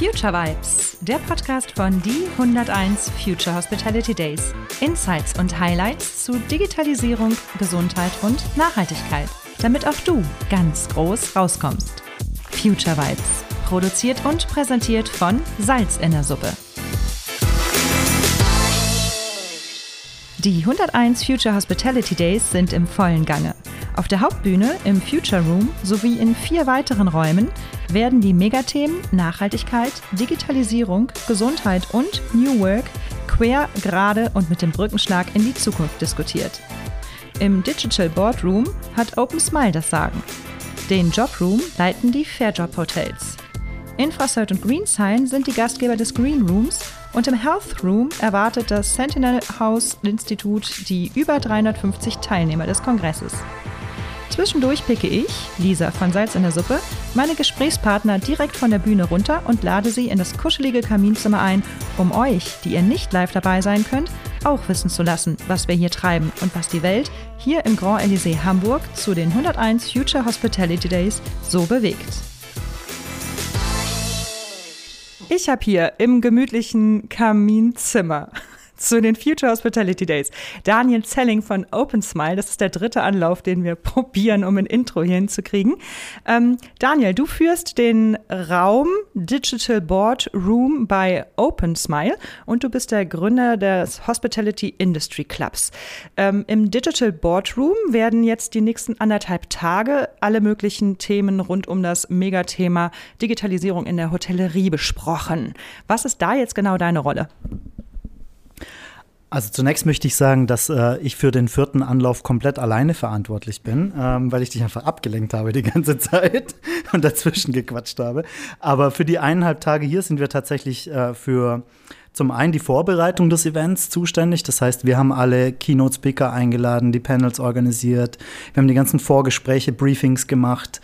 Future Vibes, der Podcast von die 101 Future Hospitality Days. Insights und Highlights zu Digitalisierung, Gesundheit und Nachhaltigkeit, damit auch du ganz groß rauskommst. Future Vibes, produziert und präsentiert von Salz in der Suppe. Die 101 Future Hospitality Days sind im vollen Gange. Auf der Hauptbühne, im Future Room sowie in vier weiteren Räumen werden die Megathemen Nachhaltigkeit, Digitalisierung, Gesundheit und New Work quer, gerade und mit dem Brückenschlag in die Zukunft diskutiert. Im Digital Boardroom hat Open Smile das Sagen. Den Jobroom leiten die Fairjob Hotels. Infrasert und Greensign sind die Gastgeber des Green Rooms und im Health Room erwartet das Sentinel House Institut die über 350 Teilnehmer des Kongresses. Zwischendurch picke ich, Lisa von Salz in der Suppe, meine Gesprächspartner direkt von der Bühne runter und lade sie in das kuschelige Kaminzimmer ein, um euch, die ihr nicht live dabei sein könnt, auch wissen zu lassen, was wir hier treiben und was die Welt hier im Grand Elysée Hamburg zu den 101 Future Hospitality Days so bewegt. Ich habe hier im gemütlichen Kaminzimmer zu den Future Hospitality Days. Daniel Zelling von Open Smile, das ist der dritte Anlauf, den wir probieren, um ein Intro hier hinzukriegen. Ähm, Daniel, du führst den Raum Digital Board Room bei Open Smile und du bist der Gründer des Hospitality Industry Clubs. Ähm, Im Digital Board Room werden jetzt die nächsten anderthalb Tage alle möglichen Themen rund um das Megathema Digitalisierung in der Hotellerie besprochen. Was ist da jetzt genau deine Rolle? Also zunächst möchte ich sagen, dass äh, ich für den vierten Anlauf komplett alleine verantwortlich bin, ähm, weil ich dich einfach abgelenkt habe die ganze Zeit und dazwischen gequatscht habe. Aber für die eineinhalb Tage hier sind wir tatsächlich äh, für zum einen die Vorbereitung des Events zuständig. Das heißt, wir haben alle Keynote-Speaker eingeladen, die Panels organisiert, wir haben die ganzen Vorgespräche, Briefings gemacht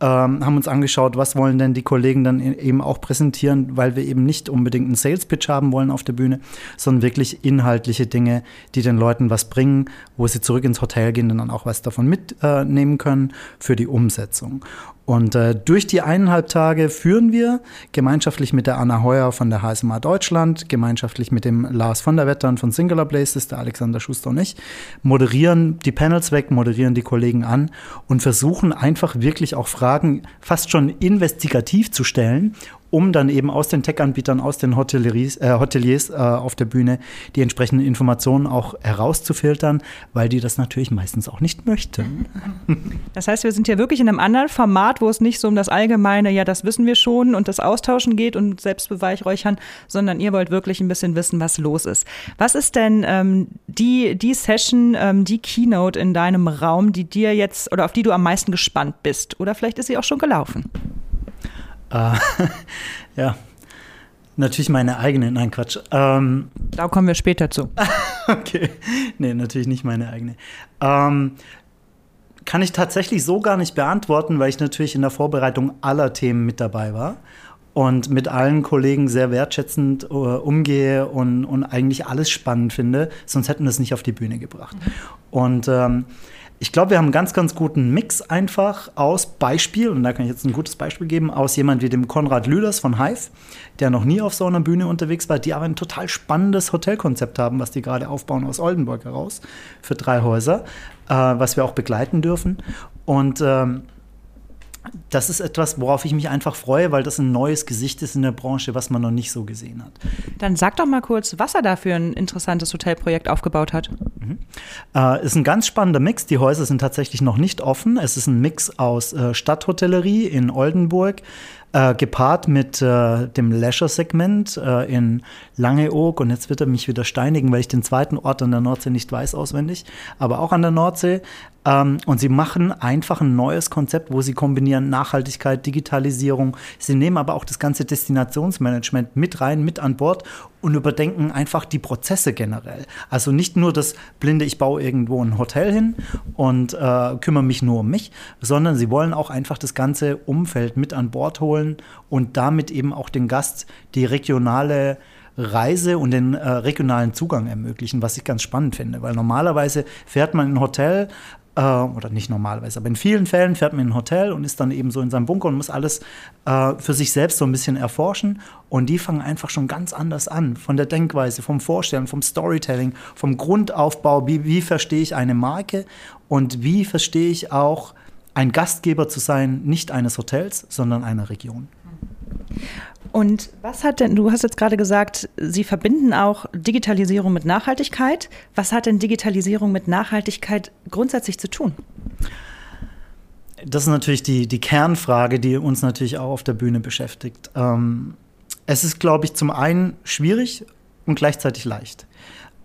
ähm, haben uns angeschaut, was wollen denn die Kollegen dann eben auch präsentieren, weil wir eben nicht unbedingt einen Sales Pitch haben wollen auf der Bühne, sondern wirklich inhaltliche Dinge, die den Leuten was bringen, wo sie zurück ins Hotel gehen und dann auch was davon mitnehmen äh, können für die Umsetzung. Und äh, durch die eineinhalb Tage führen wir gemeinschaftlich mit der Anna Heuer von der HSMA Deutschland, gemeinschaftlich mit dem Lars von der Wettern von Singular Places, der Alexander Schuster und ich, moderieren die Panels weg, moderieren die Kollegen an und versuchen einfach wirklich auch Fragen fast schon investigativ zu stellen um dann eben aus den Tech-Anbietern, aus den Hoteliers, äh, Hoteliers äh, auf der Bühne die entsprechenden Informationen auch herauszufiltern, weil die das natürlich meistens auch nicht möchten. Das heißt, wir sind hier wirklich in einem anderen Format, wo es nicht so um das allgemeine, ja, das wissen wir schon und das Austauschen geht und Selbstbeweihräuchern, sondern ihr wollt wirklich ein bisschen wissen, was los ist. Was ist denn ähm, die, die Session, ähm, die Keynote in deinem Raum, die dir jetzt oder auf die du am meisten gespannt bist? Oder vielleicht ist sie auch schon gelaufen? Äh, ja, natürlich meine eigene. Nein, Quatsch. Ähm, da kommen wir später zu. okay. Nee, natürlich nicht meine eigene. Ähm, kann ich tatsächlich so gar nicht beantworten, weil ich natürlich in der Vorbereitung aller Themen mit dabei war und mit allen Kollegen sehr wertschätzend uh, umgehe und, und eigentlich alles spannend finde, sonst hätten wir es nicht auf die Bühne gebracht. Und ähm, ich glaube, wir haben einen ganz, ganz guten Mix einfach aus Beispiel, und da kann ich jetzt ein gutes Beispiel geben, aus jemand wie dem Konrad Lüders von Hive, der noch nie auf so einer Bühne unterwegs war, die aber ein total spannendes Hotelkonzept haben, was die gerade aufbauen aus Oldenburg heraus für drei Häuser, äh, was wir auch begleiten dürfen. Und ähm, das ist etwas, worauf ich mich einfach freue, weil das ein neues Gesicht ist in der Branche, was man noch nicht so gesehen hat. Dann sag doch mal kurz, was er da für ein interessantes Hotelprojekt aufgebaut hat. Mhm. Äh, ist ein ganz spannender Mix. Die Häuser sind tatsächlich noch nicht offen. Es ist ein Mix aus äh, Stadthotellerie in Oldenburg, äh, gepaart mit äh, dem Leisure-Segment äh, in Langeoog. Und jetzt wird er mich wieder steinigen, weil ich den zweiten Ort an der Nordsee nicht weiß auswendig, aber auch an der Nordsee. Ähm, und sie machen einfach ein neues Konzept, wo sie kombinieren Nachhaltigkeit, Digitalisierung. Sie nehmen aber auch das ganze Destinationsmanagement mit rein, mit an Bord und überdenken einfach die Prozesse generell. Also nicht nur das blinde, ich baue irgendwo ein Hotel hin und äh, kümmere mich nur um mich, sondern sie wollen auch einfach das ganze Umfeld mit an Bord holen und damit eben auch den Gast die regionale Reise und den äh, regionalen Zugang ermöglichen, was ich ganz spannend finde. Weil normalerweise fährt man in ein Hotel, äh, oder nicht normalerweise, aber in vielen Fällen fährt man in ein Hotel und ist dann eben so in seinem Bunker und muss alles äh, für sich selbst so ein bisschen erforschen. Und die fangen einfach schon ganz anders an, von der Denkweise, vom Vorstellen, vom Storytelling, vom Grundaufbau, wie, wie verstehe ich eine Marke und wie verstehe ich auch, ein Gastgeber zu sein, nicht eines Hotels, sondern einer Region. Und was hat denn, du hast jetzt gerade gesagt, Sie verbinden auch Digitalisierung mit Nachhaltigkeit. Was hat denn Digitalisierung mit Nachhaltigkeit grundsätzlich zu tun? Das ist natürlich die, die Kernfrage, die uns natürlich auch auf der Bühne beschäftigt. Ähm, es ist, glaube ich, zum einen schwierig und gleichzeitig leicht.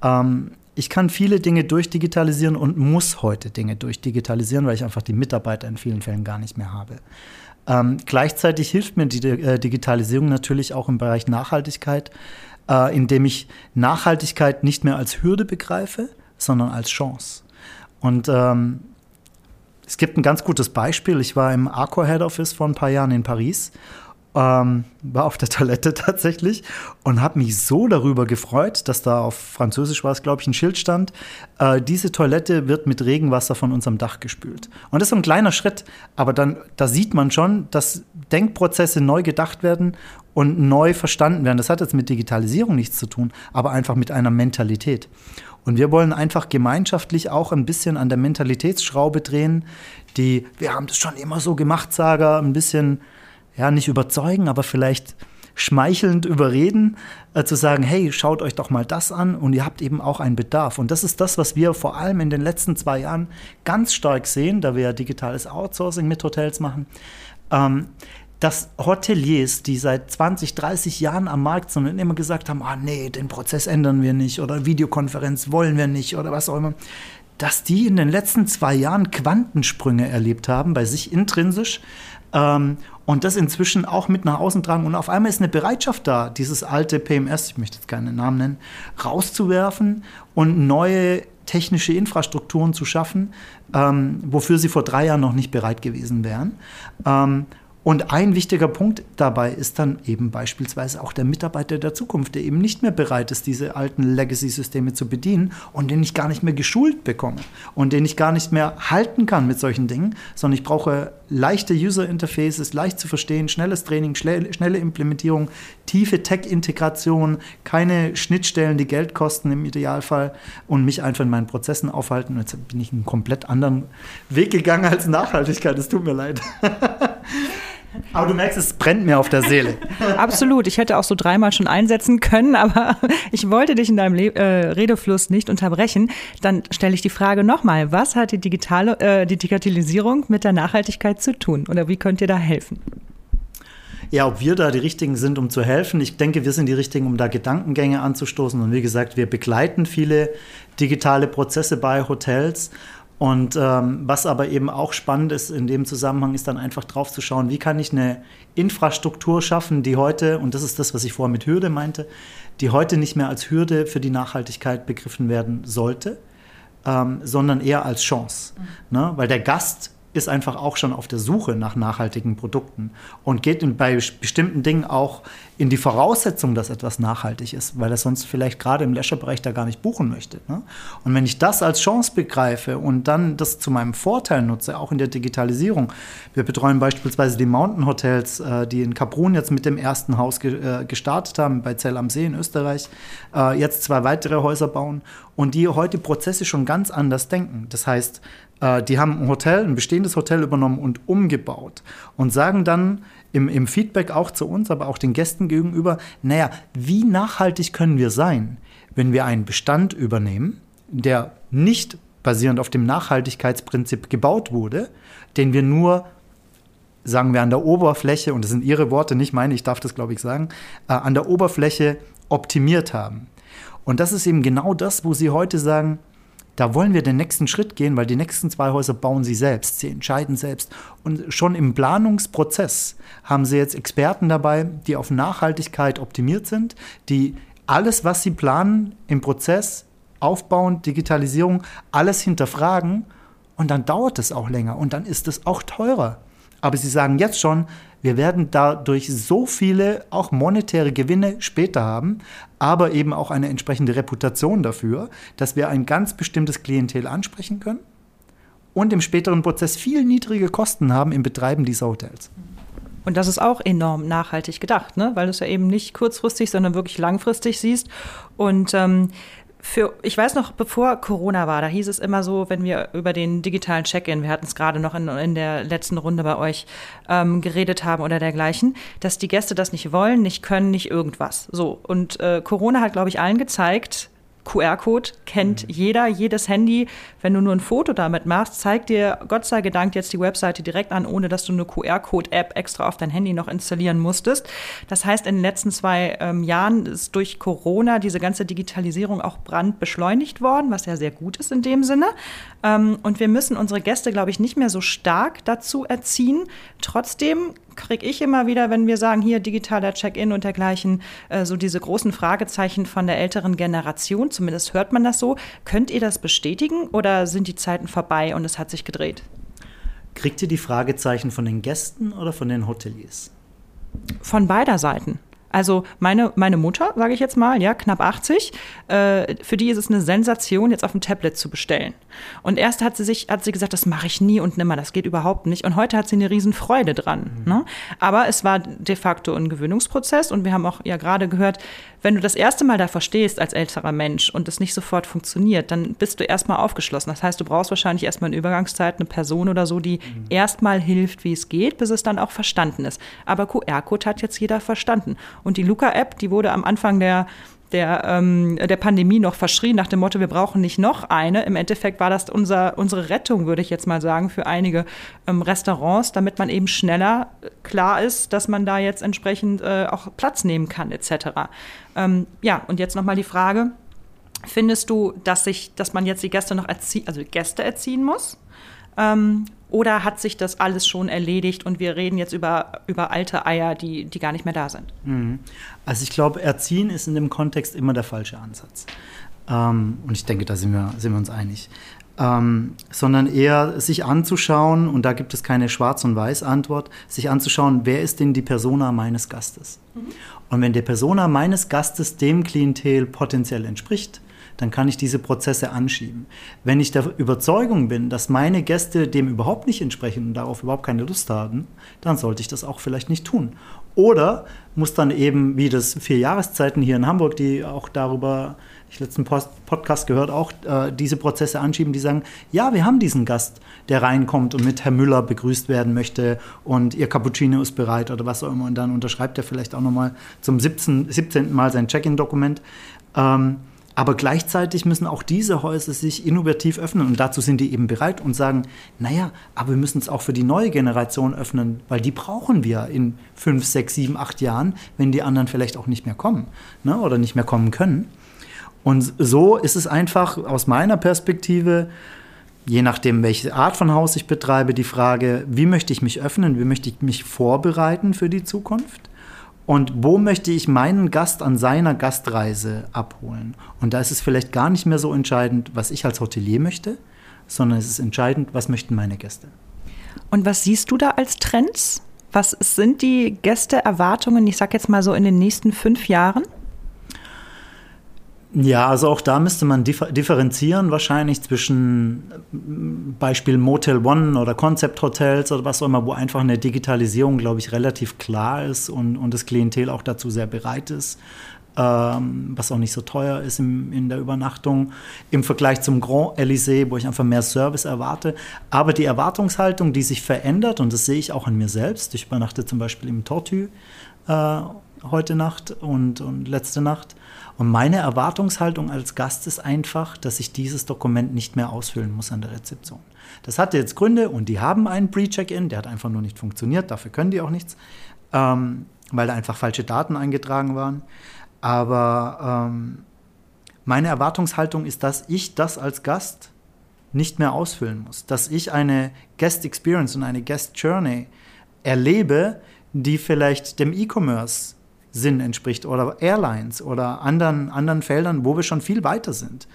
Ähm, ich kann viele Dinge durchdigitalisieren und muss heute Dinge durchdigitalisieren, weil ich einfach die Mitarbeiter in vielen Fällen gar nicht mehr habe. Ähm, gleichzeitig hilft mir die äh, Digitalisierung natürlich auch im Bereich Nachhaltigkeit, äh, indem ich Nachhaltigkeit nicht mehr als Hürde begreife, sondern als Chance. Und ähm, es gibt ein ganz gutes Beispiel. Ich war im Accor Head Office vor ein paar Jahren in Paris ähm, war auf der Toilette tatsächlich und habe mich so darüber gefreut, dass da auf Französisch war es, glaube ich, ein Schild stand. Äh, diese Toilette wird mit Regenwasser von unserem Dach gespült. Und das ist so ein kleiner Schritt, aber dann da sieht man schon, dass Denkprozesse neu gedacht werden und neu verstanden werden. Das hat jetzt mit Digitalisierung nichts zu tun, aber einfach mit einer Mentalität. Und wir wollen einfach gemeinschaftlich auch ein bisschen an der Mentalitätsschraube drehen, die, wir haben das schon immer so gemacht, Sager, ein bisschen ja, nicht überzeugen, aber vielleicht schmeichelnd überreden, äh, zu sagen, hey, schaut euch doch mal das an und ihr habt eben auch einen Bedarf. Und das ist das, was wir vor allem in den letzten zwei Jahren ganz stark sehen, da wir ja digitales Outsourcing mit Hotels machen. Ähm, dass Hoteliers, die seit 20, 30 Jahren am Markt sind und immer gesagt haben, ah nee, den Prozess ändern wir nicht oder Videokonferenz wollen wir nicht oder was auch immer, dass die in den letzten zwei Jahren Quantensprünge erlebt haben bei sich intrinsisch ähm, und das inzwischen auch mit nach außen tragen. Und auf einmal ist eine Bereitschaft da, dieses alte PMS, ich möchte jetzt keinen Namen nennen, rauszuwerfen und neue technische Infrastrukturen zu schaffen, ähm, wofür sie vor drei Jahren noch nicht bereit gewesen wären. Ähm, und ein wichtiger Punkt dabei ist dann eben beispielsweise auch der Mitarbeiter der Zukunft, der eben nicht mehr bereit ist, diese alten Legacy-Systeme zu bedienen und den ich gar nicht mehr geschult bekomme und den ich gar nicht mehr halten kann mit solchen Dingen, sondern ich brauche leichte User-Interfaces, leicht zu verstehen, schnelles Training, schnelle Implementierung, tiefe Tech-Integration, keine Schnittstellen, die Geld kosten im Idealfall und mich einfach in meinen Prozessen aufhalten. Und jetzt bin ich einen komplett anderen Weg gegangen als Nachhaltigkeit. Es tut mir leid. Aber du merkst, es brennt mir auf der Seele. Absolut. Ich hätte auch so dreimal schon einsetzen können, aber ich wollte dich in deinem Le äh, Redefluss nicht unterbrechen. Dann stelle ich die Frage nochmal. Was hat die, digitale, äh, die Digitalisierung mit der Nachhaltigkeit zu tun? Oder wie könnt ihr da helfen? Ja, ob wir da die Richtigen sind, um zu helfen. Ich denke, wir sind die Richtigen, um da Gedankengänge anzustoßen. Und wie gesagt, wir begleiten viele digitale Prozesse bei Hotels und ähm, was aber eben auch spannend ist in dem Zusammenhang, ist dann einfach drauf zu schauen, wie kann ich eine Infrastruktur schaffen, die heute, und das ist das, was ich vorher mit Hürde meinte, die heute nicht mehr als Hürde für die Nachhaltigkeit begriffen werden sollte, ähm, sondern eher als Chance. Mhm. Ne? Weil der Gast ist einfach auch schon auf der Suche nach nachhaltigen Produkten und geht bei bestimmten Dingen auch in die Voraussetzung, dass etwas nachhaltig ist, weil er sonst vielleicht gerade im Leisure-Bereich da gar nicht buchen möchte. Ne? Und wenn ich das als Chance begreife und dann das zu meinem Vorteil nutze, auch in der Digitalisierung, wir betreuen beispielsweise die Mountain Hotels, äh, die in Kaprun jetzt mit dem ersten Haus äh, gestartet haben, bei Zell am See in Österreich, äh, jetzt zwei weitere Häuser bauen und die heute Prozesse schon ganz anders denken. Das heißt, die haben ein Hotel, ein bestehendes Hotel übernommen und umgebaut und sagen dann im, im Feedback auch zu uns, aber auch den Gästen gegenüber, naja, wie nachhaltig können wir sein, wenn wir einen Bestand übernehmen, der nicht basierend auf dem Nachhaltigkeitsprinzip gebaut wurde, den wir nur sagen wir an der Oberfläche, und das sind Ihre Worte, nicht meine, ich darf das glaube ich sagen, äh, an der Oberfläche optimiert haben. Und das ist eben genau das, wo Sie heute sagen, da wollen wir den nächsten Schritt gehen, weil die nächsten zwei Häuser bauen sie selbst, sie entscheiden selbst. Und schon im Planungsprozess haben sie jetzt Experten dabei, die auf Nachhaltigkeit optimiert sind, die alles, was sie planen im Prozess, aufbauen, Digitalisierung, alles hinterfragen. Und dann dauert es auch länger und dann ist es auch teurer. Aber sie sagen jetzt schon, wir werden dadurch so viele auch monetäre Gewinne später haben, aber eben auch eine entsprechende Reputation dafür, dass wir ein ganz bestimmtes Klientel ansprechen können und im späteren Prozess viel niedrige Kosten haben im Betreiben dieser Hotels. Und das ist auch enorm nachhaltig gedacht, ne? weil du es ja eben nicht kurzfristig, sondern wirklich langfristig siehst. Und ähm, für, ich weiß noch, bevor Corona war, da hieß es immer so, wenn wir über den digitalen Check-in, wir hatten es gerade noch in, in der letzten Runde bei euch ähm, geredet haben oder dergleichen, dass die Gäste das nicht wollen, nicht können, nicht irgendwas. So. Und äh, Corona hat, glaube ich, allen gezeigt, QR-Code kennt mhm. jeder, jedes Handy. Wenn du nur ein Foto damit machst, zeigt dir Gott sei Dank jetzt die Webseite direkt an, ohne dass du eine QR-Code-App extra auf dein Handy noch installieren musstest. Das heißt, in den letzten zwei ähm, Jahren ist durch Corona diese ganze Digitalisierung auch brandbeschleunigt worden, was ja sehr gut ist in dem Sinne. Ähm, und wir müssen unsere Gäste, glaube ich, nicht mehr so stark dazu erziehen. Trotzdem kriege ich immer wieder, wenn wir sagen, hier digitaler Check-in und dergleichen, äh, so diese großen Fragezeichen von der älteren Generation, zumindest hört man das so. Könnt ihr das bestätigen oder sind die Zeiten vorbei und es hat sich gedreht? Kriegt ihr die Fragezeichen von den Gästen oder von den Hoteliers? Von beider Seiten. Also meine, meine Mutter, sage ich jetzt mal, ja, knapp 80, äh, für die ist es eine Sensation, jetzt auf dem Tablet zu bestellen. Und erst hat sie sich, hat sie gesagt, das mache ich nie und nimmer, das geht überhaupt nicht. Und heute hat sie eine Riesenfreude dran. Mhm. Ne? Aber es war de facto ein Gewöhnungsprozess und wir haben auch ja gerade gehört, wenn du das erste Mal da verstehst als älterer Mensch und es nicht sofort funktioniert, dann bist du erstmal aufgeschlossen. Das heißt, du brauchst wahrscheinlich erstmal in Übergangszeit eine Person oder so, die mhm. erstmal hilft, wie es geht, bis es dann auch verstanden ist. Aber QR-Code hat jetzt jeder verstanden. Und die Luca-App, die wurde am Anfang der der, ähm, der Pandemie noch verschrien nach dem Motto, wir brauchen nicht noch eine. Im Endeffekt war das unser, unsere Rettung, würde ich jetzt mal sagen, für einige ähm, Restaurants, damit man eben schneller äh, klar ist, dass man da jetzt entsprechend äh, auch Platz nehmen kann, etc. Ähm, ja, und jetzt nochmal die Frage, findest du, dass, sich, dass man jetzt die Gäste noch erziehen, also Gäste erziehen muss? Oder hat sich das alles schon erledigt und wir reden jetzt über, über alte Eier, die, die gar nicht mehr da sind? Mhm. Also ich glaube, erziehen ist in dem Kontext immer der falsche Ansatz. Ähm, und ich denke, da sind wir, sind wir uns einig. Ähm, sondern eher sich anzuschauen, und da gibt es keine Schwarz- und Weiß-Antwort, sich anzuschauen, wer ist denn die Persona meines Gastes? Mhm. Und wenn der Persona meines Gastes dem Klientel potenziell entspricht, dann kann ich diese Prozesse anschieben. Wenn ich der Überzeugung bin, dass meine Gäste dem überhaupt nicht entsprechen und darauf überhaupt keine Lust haben, dann sollte ich das auch vielleicht nicht tun. Oder muss dann eben, wie das vier Jahreszeiten hier in Hamburg, die auch darüber, ich letzten Post Podcast gehört, auch äh, diese Prozesse anschieben, die sagen, ja, wir haben diesen Gast, der reinkommt und mit Herr Müller begrüßt werden möchte und ihr Cappuccino ist bereit oder was auch immer. Und dann unterschreibt er vielleicht auch nochmal zum 17, 17. Mal sein Check-in-Dokument. Ähm, aber gleichzeitig müssen auch diese Häuser sich innovativ öffnen. Und dazu sind die eben bereit und sagen, naja, aber wir müssen es auch für die neue Generation öffnen, weil die brauchen wir in fünf, sechs, sieben, acht Jahren, wenn die anderen vielleicht auch nicht mehr kommen ne, oder nicht mehr kommen können. Und so ist es einfach aus meiner Perspektive, je nachdem, welche Art von Haus ich betreibe, die Frage, wie möchte ich mich öffnen, wie möchte ich mich vorbereiten für die Zukunft und wo möchte ich meinen Gast an seiner Gastreise abholen? Und da ist es vielleicht gar nicht mehr so entscheidend, was ich als Hotelier möchte, sondern es ist entscheidend, was möchten meine Gäste. Und was siehst du da als Trends? Was sind die Gästeerwartungen, ich sage jetzt mal so in den nächsten fünf Jahren? Ja, also auch da müsste man differenzieren wahrscheinlich zwischen äh, Beispiel Motel One oder Concept Hotels oder was auch immer, wo einfach eine Digitalisierung, glaube ich, relativ klar ist und, und das Klientel auch dazu sehr bereit ist, ähm, was auch nicht so teuer ist im, in der Übernachtung im Vergleich zum Grand Elysée, wo ich einfach mehr Service erwarte. Aber die Erwartungshaltung, die sich verändert, und das sehe ich auch an mir selbst, ich übernachte zum Beispiel im Tortue äh, heute Nacht und, und letzte Nacht, und meine Erwartungshaltung als Gast ist einfach, dass ich dieses Dokument nicht mehr ausfüllen muss an der Rezeption. Das hatte jetzt Gründe und die haben einen Pre-Check-In, der hat einfach nur nicht funktioniert, dafür können die auch nichts, ähm, weil da einfach falsche Daten eingetragen waren. Aber ähm, meine Erwartungshaltung ist, dass ich das als Gast nicht mehr ausfüllen muss, dass ich eine Guest Experience und eine Guest Journey erlebe, die vielleicht dem E-Commerce Sinn entspricht oder Airlines oder anderen, anderen Feldern, wo wir schon viel weiter sind.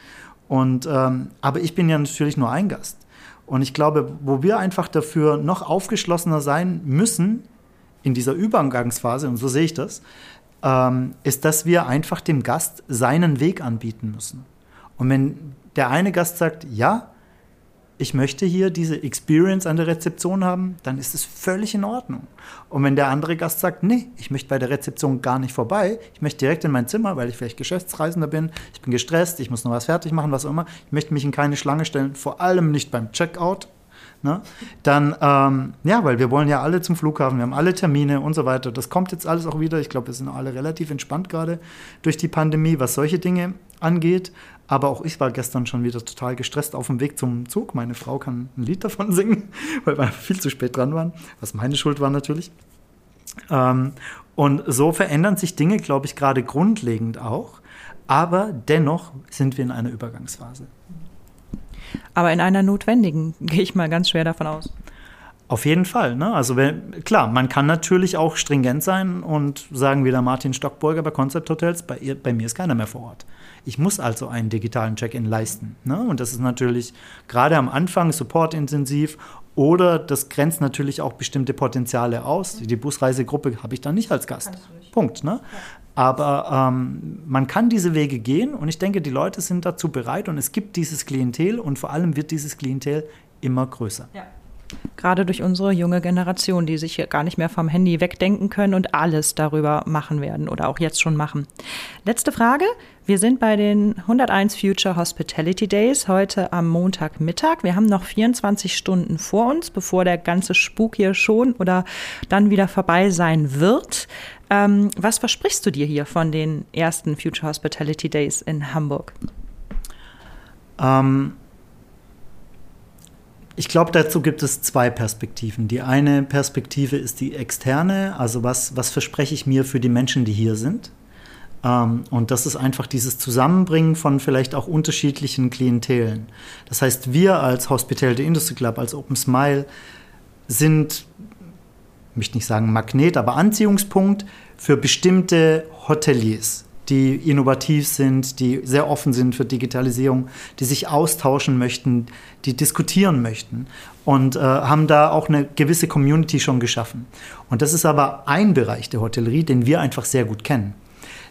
Und, ähm, aber ich bin ja natürlich nur ein Gast. Und ich glaube, wo wir einfach dafür noch aufgeschlossener sein müssen in dieser Übergangsphase, und so sehe ich das, ähm, ist, dass wir einfach dem Gast seinen Weg anbieten müssen. Und wenn der eine Gast sagt, ja, ich möchte hier diese Experience an der Rezeption haben, dann ist es völlig in Ordnung. Und wenn der andere Gast sagt, nee, ich möchte bei der Rezeption gar nicht vorbei, ich möchte direkt in mein Zimmer, weil ich vielleicht Geschäftsreisender bin, ich bin gestresst, ich muss noch was fertig machen, was auch immer, ich möchte mich in keine Schlange stellen, vor allem nicht beim Checkout, Ne? Dann, ähm, ja, weil wir wollen ja alle zum Flughafen, wir haben alle Termine und so weiter. Das kommt jetzt alles auch wieder. Ich glaube, wir sind alle relativ entspannt gerade durch die Pandemie, was solche Dinge angeht. Aber auch ich war gestern schon wieder total gestresst auf dem Weg zum Zug. Meine Frau kann ein Lied davon singen, weil wir viel zu spät dran waren, was meine Schuld war natürlich. Ähm, und so verändern sich Dinge, glaube ich, gerade grundlegend auch. Aber dennoch sind wir in einer Übergangsphase. Aber in einer notwendigen, gehe ich mal ganz schwer davon aus. Auf jeden Fall. Ne? Also wenn, klar, man kann natürlich auch stringent sein und sagen wie der Martin Stockburger bei Concept Hotels, bei, ihr, bei mir ist keiner mehr vor Ort. Ich muss also einen digitalen Check-in leisten. Ne? Und das ist natürlich gerade am Anfang supportintensiv oder das grenzt natürlich auch bestimmte Potenziale aus. Die Busreisegruppe habe ich dann nicht als Gast. Punkt. Ne? Aber ähm, man kann diese Wege gehen und ich denke, die Leute sind dazu bereit und es gibt dieses Klientel und vor allem wird dieses Klientel immer größer. Ja. Gerade durch unsere junge Generation, die sich gar nicht mehr vom Handy wegdenken können und alles darüber machen werden oder auch jetzt schon machen. Letzte Frage. Wir sind bei den 101 Future Hospitality Days heute am Montagmittag. Wir haben noch 24 Stunden vor uns, bevor der ganze Spuk hier schon oder dann wieder vorbei sein wird. Ähm, was versprichst du dir hier von den ersten Future Hospitality Days in Hamburg? Ähm, ich glaube, dazu gibt es zwei Perspektiven. Die eine Perspektive ist die externe, also was, was verspreche ich mir für die Menschen, die hier sind. Ähm, und das ist einfach dieses Zusammenbringen von vielleicht auch unterschiedlichen Klientelen. Das heißt, wir als Hospitality Industry Club, als Open Smile, sind, ich möchte nicht sagen Magnet, aber Anziehungspunkt für bestimmte Hoteliers die innovativ sind, die sehr offen sind für Digitalisierung, die sich austauschen möchten, die diskutieren möchten und äh, haben da auch eine gewisse Community schon geschaffen. Und das ist aber ein Bereich der Hotellerie, den wir einfach sehr gut kennen.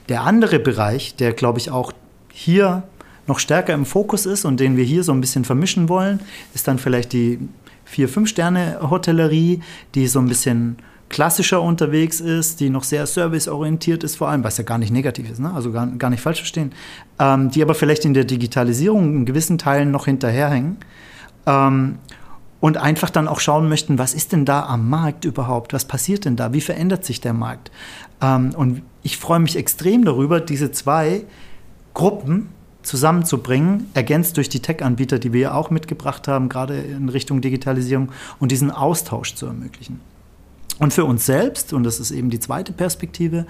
Der andere Bereich, der glaube ich auch hier noch stärker im Fokus ist und den wir hier so ein bisschen vermischen wollen, ist dann vielleicht die vier, fünf Sterne Hotellerie, die so ein bisschen klassischer unterwegs ist, die noch sehr serviceorientiert ist, vor allem, was ja gar nicht negativ ist, ne? also gar, gar nicht falsch verstehen, ähm, die aber vielleicht in der Digitalisierung in gewissen Teilen noch hinterherhängen ähm, und einfach dann auch schauen möchten, was ist denn da am Markt überhaupt, was passiert denn da, wie verändert sich der Markt. Ähm, und ich freue mich extrem darüber, diese zwei Gruppen zusammenzubringen, ergänzt durch die Tech-Anbieter, die wir ja auch mitgebracht haben, gerade in Richtung Digitalisierung und diesen Austausch zu ermöglichen. Und für uns selbst, und das ist eben die zweite Perspektive,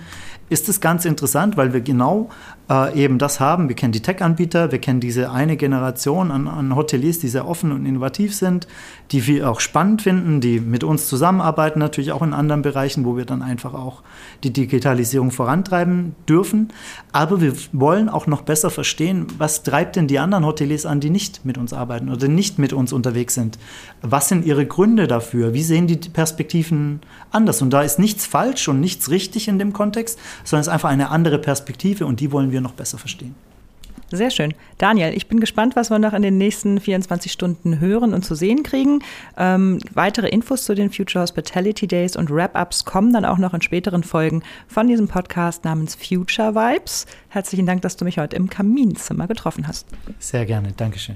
ist es ganz interessant, weil wir genau äh, eben das haben. Wir kennen die Tech-Anbieter, wir kennen diese eine Generation an, an, Hoteliers, die sehr offen und innovativ sind, die wir auch spannend finden, die mit uns zusammenarbeiten, natürlich auch in anderen Bereichen, wo wir dann einfach auch die Digitalisierung vorantreiben dürfen. Aber wir wollen auch noch besser verstehen, was treibt denn die anderen Hoteliers an, die nicht mit uns arbeiten oder nicht mit uns unterwegs sind. Was sind ihre Gründe dafür? Wie sehen die Perspektiven anders? Und da ist nichts falsch und nichts richtig in dem Kontext, sondern es ist einfach eine andere Perspektive und die wollen wir noch besser verstehen. Sehr schön. Daniel, ich bin gespannt, was wir noch in den nächsten 24 Stunden hören und zu sehen kriegen. Ähm, weitere Infos zu den Future Hospitality Days und Wrap-Ups kommen dann auch noch in späteren Folgen von diesem Podcast namens Future Vibes. Herzlichen Dank, dass du mich heute im Kaminzimmer getroffen hast. Sehr gerne. Dankeschön.